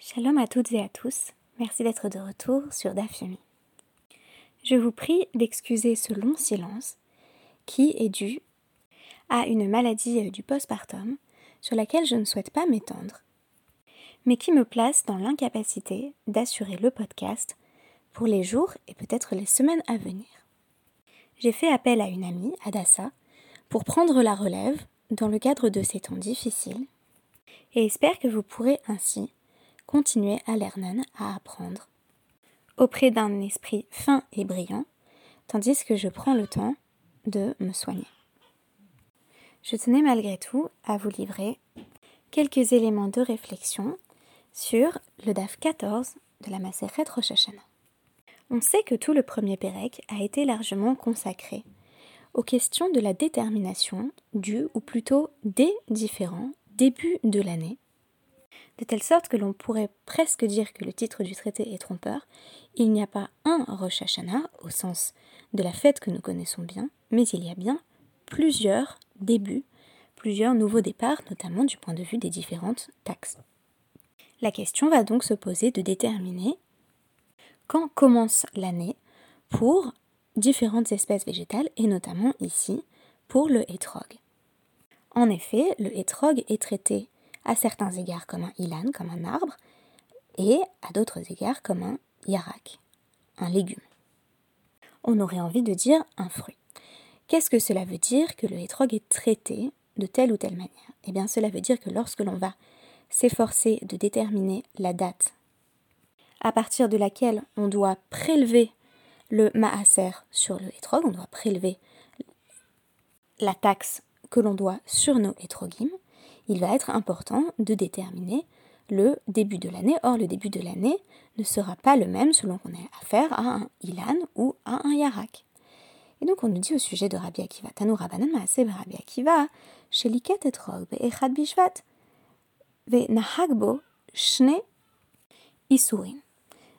Shalom à toutes et à tous, merci d'être de retour sur Dafyomi. Je vous prie d'excuser ce long silence qui est dû à une maladie du postpartum sur laquelle je ne souhaite pas m'étendre, mais qui me place dans l'incapacité d'assurer le podcast pour les jours et peut-être les semaines à venir. J'ai fait appel à une amie, Adassa, pour prendre la relève dans le cadre de ces temps difficiles et espère que vous pourrez ainsi continuer à lernen, à apprendre, auprès d'un esprit fin et brillant, tandis que je prends le temps de me soigner. Je tenais malgré tout à vous livrer quelques éléments de réflexion sur le DAF 14 de la Maseret Rosh. On sait que tout le premier Pérec a été largement consacré aux questions de la détermination du, ou plutôt des différents débuts de l'année de telle sorte que l'on pourrait presque dire que le titre du traité est trompeur. Il n'y a pas un Rosh Hashanah, au sens de la fête que nous connaissons bien, mais il y a bien plusieurs débuts, plusieurs nouveaux départs, notamment du point de vue des différentes taxes. La question va donc se poser de déterminer quand commence l'année pour différentes espèces végétales, et notamment ici pour le hétrog. En effet, le hétrog est traité à certains égards comme un ilan, comme un arbre, et à d'autres égards comme un yarak, un légume. On aurait envie de dire un fruit. Qu'est-ce que cela veut dire que le hétrog est traité de telle ou telle manière? Eh bien cela veut dire que lorsque l'on va s'efforcer de déterminer la date à partir de laquelle on doit prélever le maaser sur le hétrog, on doit prélever la taxe que l'on doit sur nos hétrogim, il va être important de déterminer le début de l'année. Or, le début de l'année ne sera pas le même selon qu'on ait affaire à un Ilan ou à un Yarak. Et donc, on nous dit au sujet de Rabbi Akiva, Tanu Rabbanan Maaseh Rabbi Akiva, Sheliket et Echad Bishvat, Ve Nahagbo Shne Isurin.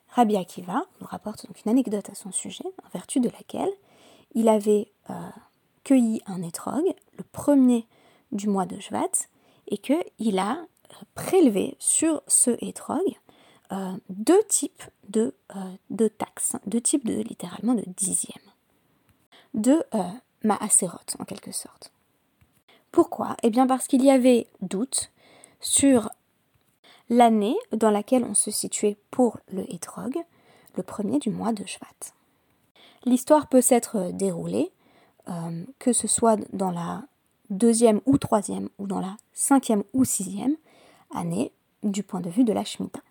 Rabbi Akiva nous rapporte donc une anecdote à son sujet, en vertu de laquelle il avait euh, cueilli un étrog, le premier du mois de Shvat, et qu'il a prélevé sur ce hétrog euh, deux types de, euh, de, taxes, deux types de littéralement de dixièmes, de euh, en quelque sorte. Pourquoi? Eh bien parce qu'il y avait doute sur l'année dans laquelle on se situait pour le hétrog, le premier du mois de Shvat. L'histoire peut s'être déroulée, que ce soit dans la deuxième ou troisième, ou dans la cinquième ou sixième année du point de vue de la Shemitah.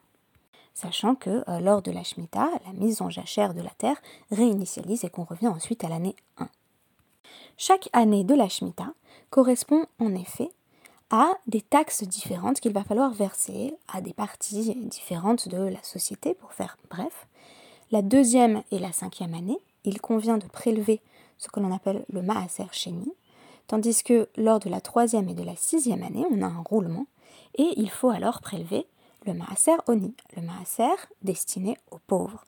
Sachant que euh, lors de la Shemitah, la mise en jachère de la terre réinitialise et qu'on revient ensuite à l'année 1. Chaque année de la Shemitah correspond en effet à des taxes différentes qu'il va falloir verser à des parties différentes de la société, pour faire bref. La deuxième et la cinquième année, il convient de prélever ce que l'on appelle le Maaser Sheni, tandis que lors de la troisième et de la sixième année, on a un roulement, et il faut alors prélever le maaser oni, le maaser destiné aux pauvres.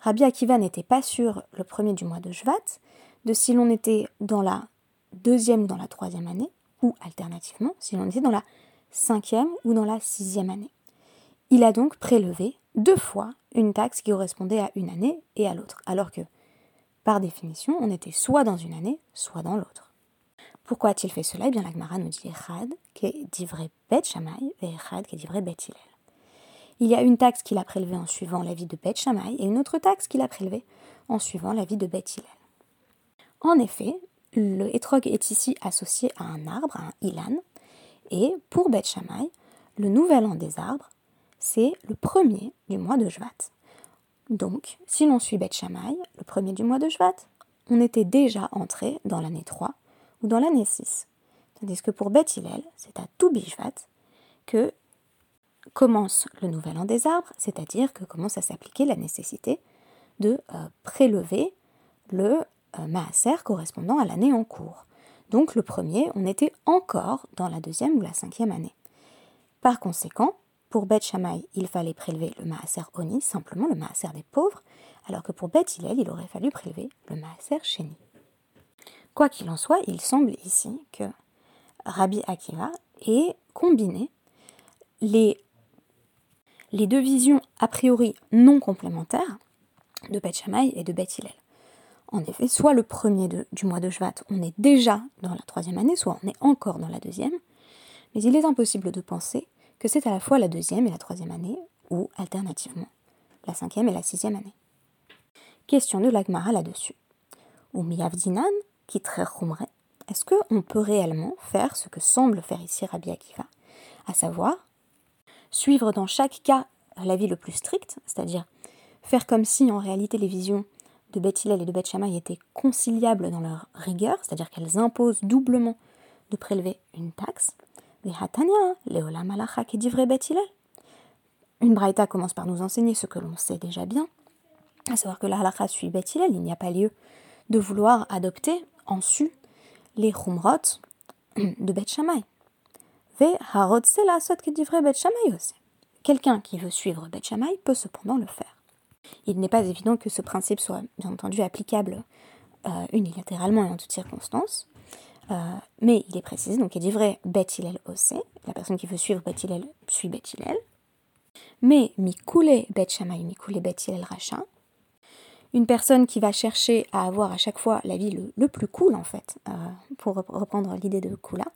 Rabbi Akiva n'était pas sûr le premier du mois de Jvat de si l'on était dans la deuxième ou dans la troisième année, ou alternativement si l'on était dans la cinquième ou dans la sixième année. Il a donc prélevé deux fois une taxe qui correspondait à une année et à l'autre, alors que, par définition, on était soit dans une année, soit dans l'autre. Pourquoi a-t-il fait cela? Eh bien, la nous dit Echad, qui est d'ivré Bet Shammai, et Echad, qui est d'ivré Bet Hillel. Il y a une taxe qu'il a prélevée en suivant l'avis de Bet Shammai et une autre taxe qu'il a prélevée en suivant l'avis de Bet Hillel. En effet, le hétrog est ici associé à un arbre, un ilan, et pour Bet Shammai, le nouvel an des arbres, c'est le premier du mois de Jvat. Donc, si l'on suit Bet Shammai, le premier du mois de Jvat, on était déjà entré dans l'année 3 ou dans l'année 6. Tandis que pour Beth c'est à Toubishvat que commence le nouvel an des arbres, c'est-à-dire que commence à s'appliquer la nécessité de euh, prélever le euh, maaser correspondant à l'année en cours. Donc le premier, on était encore dans la deuxième ou la cinquième année. Par conséquent, pour Beth Shammai, il fallait prélever le maaser Oni, simplement le maaser des pauvres, alors que pour Beth il aurait fallu prélever le maaser Sheni. Quoi qu'il en soit, il semble ici que Rabbi Akiva ait combiné les, deux visions a priori non complémentaires de Beth et de Beth Hillel. En effet, soit le premier du mois de Shvat, on est déjà dans la troisième année, soit on est encore dans la deuxième, mais il est impossible de penser que c'est à la fois la deuxième et la troisième année, ou alternativement, la cinquième et la sixième année. Question de l'Agmara là-dessus. Ou Miyavdinan, qui très est-ce qu'on peut réellement faire ce que semble faire ici Rabbi Akiva, à savoir suivre dans chaque cas l'avis le plus strict, c'est-à-dire faire comme si en réalité les visions de Beth et de Beth étaient conciliables dans leur rigueur, c'est-à-dire qu'elles imposent doublement de prélever une taxe. Une braïta commence par nous enseigner ce que l'on sait déjà bien, à savoir que la halakha suit Beth il n'y a pas lieu de vouloir adopter en su les chumrot de Beth Shammai. Quelqu'un qui veut suivre Beth Shammai peut cependant le faire. Il n'est pas évident que ce principe soit bien entendu applicable euh, unilatéralement et en toutes circonstances, euh, mais il est précisé, donc il dit vrai Beth Hillel la personne qui veut suivre Beth Hillel suit Beth Hillel, mais Mikule Beth Shammai, Mikule Beth Hillel Racha, une personne qui va chercher à avoir à chaque fois la vie le, plus cool en fait, euh, pour reprendre l'idée de Kula,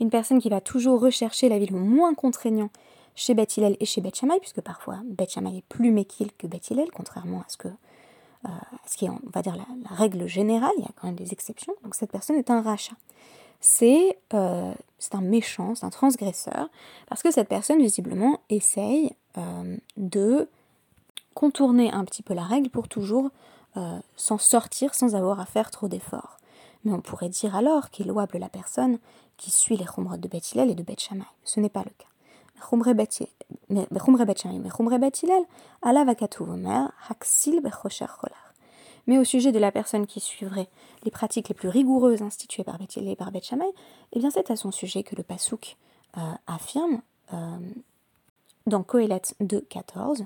une personne qui va toujours rechercher la vie le moins contraignant chez Beth et chez Beth puisque parfois Beth est plus méquille que Beth contrairement à ce que euh, qui est, on va dire, la, règle générale, il y a quand même des exceptions, donc cette personne est un rachat. C'est euh, un méchant, c'est un transgresseur, parce que cette personne, visiblement, essaye de contourner un petit peu la règle pour toujours s'en sortir sans avoir à faire trop d'efforts. Mais on pourrait dire alors qu'il louable la personne qui suit les chumrot de Beth et de Beth Ce n'est pas le cas. Mais au sujet de la personne qui suivrait les pratiques les plus rigoureuses instituées par Beth et par Beth eh bien c'est à son sujet que le Passouk euh, affirme euh, dans Kohelet 2.14 euh,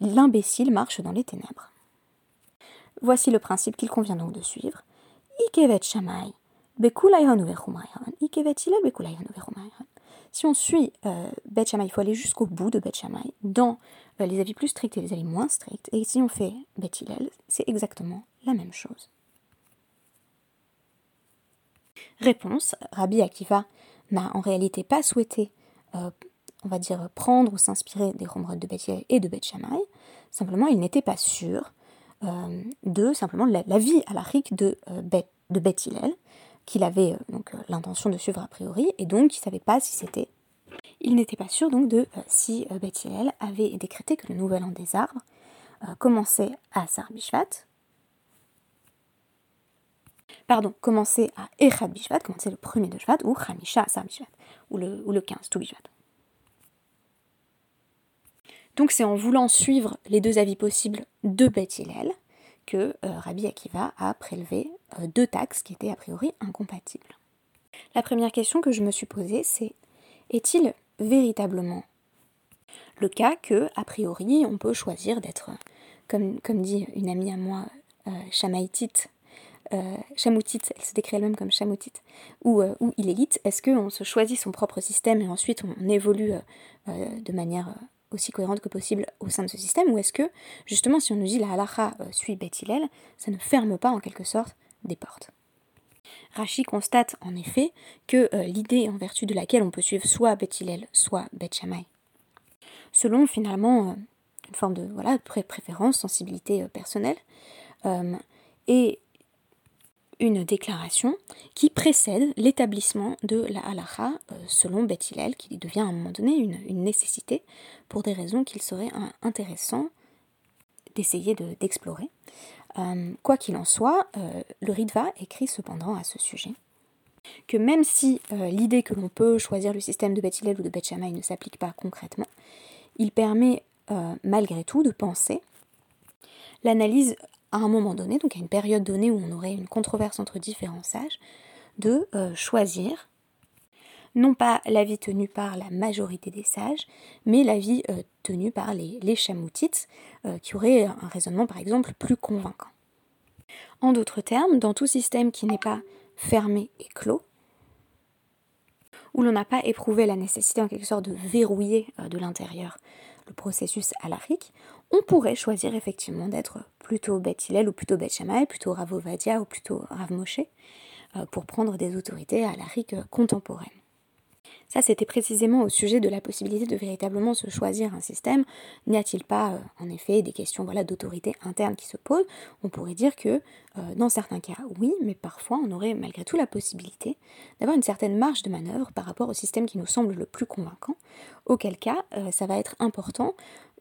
L'imbécile marche dans les ténèbres. Voici le principe qu'il convient donc de suivre. Si on suit euh, Bet il faut aller jusqu'au bout de Bet dans euh, les avis plus stricts et les avis moins stricts. Et si on fait Bet c'est exactement la même chose. Réponse Rabbi Akiva n'a en réalité pas souhaité, euh, on va dire, prendre ou s'inspirer des Romrod de Bet et de Bet Simplement, il n'était pas sûr euh, de simplement la, vie à de, Bet, de qu'il avait euh, donc euh, l'intention de suivre a priori, et donc il ne savait pas si c'était. Il n'était pas sûr donc de euh, si Beth avait décrété que le nouvel an des arbres commençait à Sarbishvat, pardon, commençait à Echad Bishvat, commençait le premier de Shvat, ou Hamisha Sarbishvat, ou le, ou le 15, tout Bishvat. Donc c'est en voulant suivre les deux avis possibles de Beth que euh, Rabbi Akiva a prélevé euh, deux taxes qui étaient a priori incompatibles. La première question que je me suis posée, c'est est-il véritablement le cas que, a priori, on peut choisir d'être, comme, dit une amie à moi, euh, chamaïtite, euh, elle se décrit elle-même comme chamoutite, ou, ou élite est-ce qu'on se choisit son propre système et ensuite on évolue de manière aussi cohérente que possible au sein de ce système, ou est-ce que, justement, si on nous dit la halacha euh, suit Beth ça ne ferme pas en quelque sorte des portes? Rachi constate en effet que euh, l'idée en vertu de laquelle on peut suivre soit Beth soit Beth selon finalement euh, une forme de voilà, préférence, sensibilité personnelle, et une déclaration qui précède l'établissement de la halacha euh, selon Beth qui devient à un moment donné une, nécessité pour des raisons qu'il serait intéressant d'essayer d'explorer. Euh, quoi qu'il en soit, euh, le Ritva écrit cependant à ce sujet que même si l'idée que l'on peut choisir le système de Beth ou de Beth ne s'applique pas concrètement, il permet malgré tout de penser l'analyse à un moment donné, donc à une période donnée où on aurait une controverse entre différents sages, de euh, choisir non pas l'avis tenu par la majorité des sages, mais l'avis euh, tenu par les, les chamoutites, euh, qui auraient un raisonnement par exemple plus convaincant. En d'autres termes, dans tout système qui n'est pas fermé et clos, où l'on n'a pas éprouvé la nécessité en quelque sorte de verrouiller de l'intérieur le processus alarique, on pourrait choisir effectivement d'être plutôt Beth Hillel ou plutôt Beth Shammai, plutôt Rav Ovadia ou plutôt Rav Moshe, pour prendre des autorités alariques contemporaines. Ça, c'était précisément au sujet de la possibilité de véritablement se choisir un système. N'y a-t-il pas, euh, en effet, des questions voilà, d'autorité interne qui se posent? On pourrait dire que, euh, dans certains cas, oui, mais parfois, on aurait malgré tout la possibilité d'avoir une certaine marge de manœuvre par rapport au système qui nous semble le plus convaincant, auquel cas, euh, ça va être important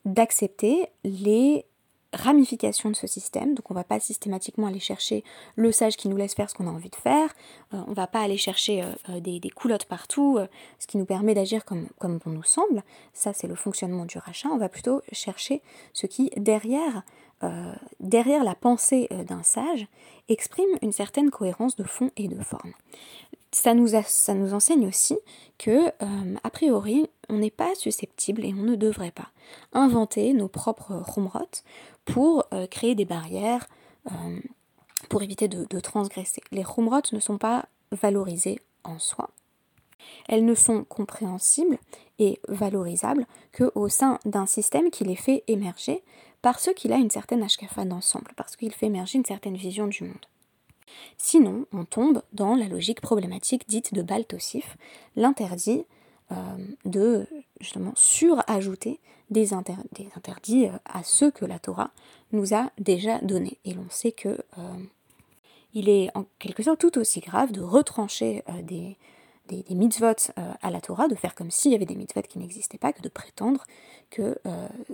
d'accepter les ramification de ce système. Donc on ne va pas systématiquement aller chercher le sage qui nous laisse faire ce qu'on a envie de faire. Euh, on ne va pas aller chercher euh, euh, des, coulottes partout, ce qui nous permet d'agir comme, comme bon nous semble. Ça c'est le fonctionnement du rachat. On va plutôt chercher ce qui, derrière, la pensée d'un sage, exprime une certaine cohérence de fond et de forme ça nous, ça nous enseigne aussi que, a priori, on n'est pas susceptible et on ne devrait pas inventer nos propres rumrot pour euh, créer des barrières, euh, pour éviter de, transgresser. Les rumrot ne sont pas valorisées en soi. Elles ne sont compréhensibles et valorisables qu'au sein d'un système qui les fait émerger parce qu'il a une certaine ashkafa d'ensemble, parce qu'il fait émerger une certaine vision du monde. Sinon, on tombe dans la logique problématique dite de Baltosif, l'interdit euh, de justement surajouter des, interdits euh, à ceux que la Torah nous a déjà donnés. Et l'on sait que euh, il est en quelque sorte tout aussi grave de retrancher des, mitzvot à la Torah, de faire comme s'il y avait des mitzvot qui n'existaient pas, que de prétendre que,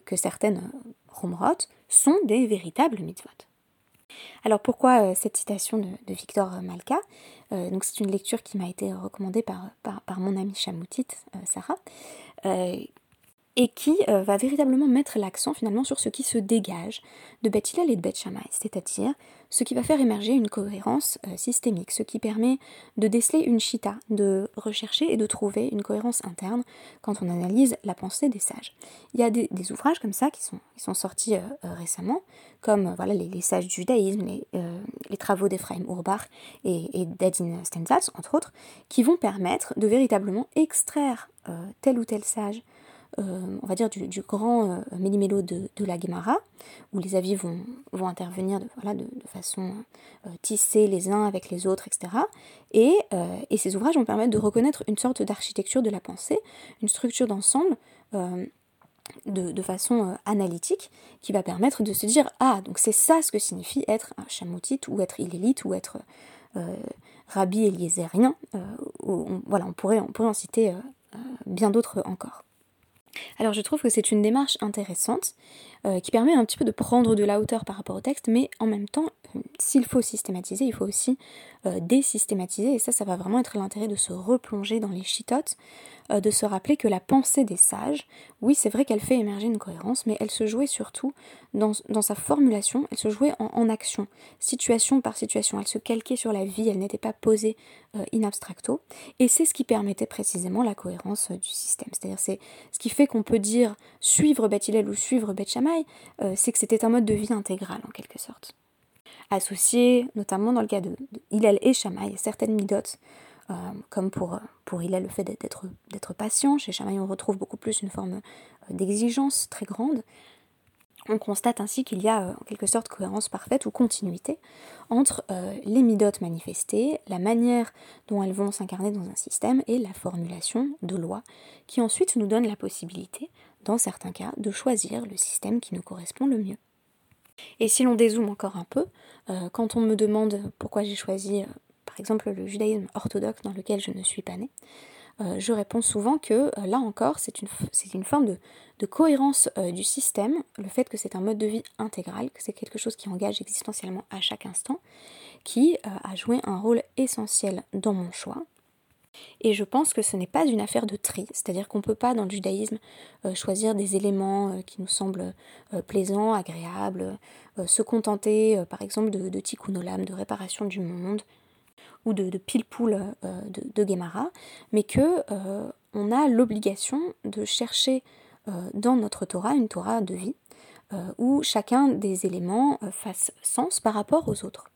que certaines romrot sont des véritables mitzvot. Alors pourquoi euh, cette citation de, Victor Malka? Euh, Donc c'est une lecture qui m'a été recommandée par, mon amie Chamoutite, euh, Sarah, et qui va véritablement mettre l'accent finalement sur ce qui se dégage de Beth et de Beth Shammai, c'est-à-dire ce qui va faire émerger une cohérence euh, systémique, ce qui permet de déceler une chita, de rechercher et de trouver une cohérence interne quand on analyse la pensée des sages. Il y a des, ouvrages comme ça qui sont, sortis euh, euh, récemment, comme voilà, les, sages du judaïsme, les, travaux d'Ephraim Urbach et, et d'Adin Stenzals, entre autres, qui vont permettre de véritablement extraire tel ou tel sage euh, on va dire, du, grand euh, méli-mélo de, la Gemara, où les avis vont, vont intervenir de, voilà, de, façon euh, tissée les uns avec les autres, etc. Et, ces ouvrages vont permettre de reconnaître une sorte d'architecture de la pensée, une structure d'ensemble. De, façon analytique qui va permettre de se dire ah donc c'est ça ce que signifie être un chamoutite ou être illélite ou être rabbi eliézérien voilà on pourrait on pourrait en citer bien d'autres encore alors je trouve que c'est une démarche intéressante euh, qui permet un petit peu de prendre de la hauteur par rapport au texte, mais en même temps, euh, s'il faut systématiser, il faut aussi euh, désystématiser, et ça, ça va vraiment être l'intérêt de se replonger dans les chitotes, de se rappeler que la pensée des sages, oui, c'est vrai qu'elle fait émerger une cohérence, mais elle se jouait surtout dans, sa formulation, elle se jouait en, action, situation par situation, elle se calquait sur la vie, elle n'était pas posée in abstracto, et c'est ce qui permettait précisément la cohérence du système. C'est-à-dire c'est ce qui fait qu'on peut dire suivre Beth ou suivre Euh, c'est que c'était un mode de vie intégral en quelque sorte. Associé notamment dans le cas de, Hillel et Shammai, certaines midotes, euh, comme pour, pour Hillel le fait d'être patient, chez Shammai on retrouve beaucoup plus une forme euh, d'exigence très grande. On constate ainsi qu'il y a en quelque sorte cohérence parfaite ou continuité entre les midotes manifestées, la manière dont elles vont s'incarner dans un système et la formulation de lois qui ensuite nous donne la possibilité dans certains cas, de choisir le système qui nous correspond le mieux. Et si l'on dézoome encore un peu, euh, quand on me demande pourquoi j'ai choisi, euh, par exemple, le judaïsme orthodoxe dans lequel je ne suis pas née, euh, je réponds souvent que là encore, c'est une, une, forme de, de cohérence du système, le fait que c'est un mode de vie intégral, que c'est quelque chose qui engage existentiellement à chaque instant, qui a joué un rôle essentiel dans mon choix, et je pense que ce n'est pas une affaire de tri, c'est-à-dire qu'on ne peut pas dans le judaïsme euh, choisir des éléments euh, qui nous semblent euh, plaisants, agréables, se contenter par exemple de, de tikkun olam, de réparation du monde, ou de, pile-poule de, de mais que on a l'obligation de chercher dans notre Torah une Torah de vie, où chacun des éléments fasse sens par rapport aux autres.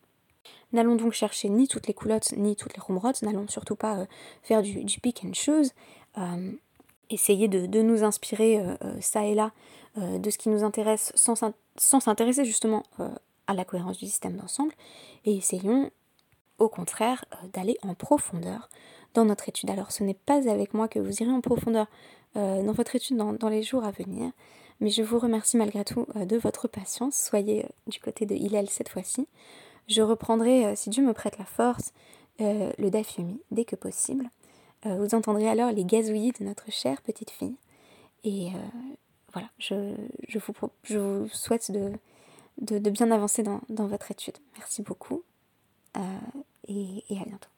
N'allons donc chercher ni toutes les coulottes, ni toutes les rumrottes, n'allons surtout pas faire du, pick and choose, essayer de, nous inspirer ça et là de ce qui nous intéresse sans, s'intéresser justement à la cohérence du système d'ensemble, et essayons au contraire d'aller en profondeur dans notre étude. Alors ce n'est pas avec moi que vous irez en profondeur dans votre étude dans les jours à venir, mais je vous remercie malgré tout euh, de votre patience. Soyez euh, du côté de Hillel cette fois-ci. Je reprendrai, euh, si Dieu me prête la force, le Dafyomi dès que possible. Vous entendrez alors les gazouillis de notre chère petite fille. Et voilà, je, vous, souhaite de, bien avancer dans, votre étude. Merci beaucoup et à bientôt.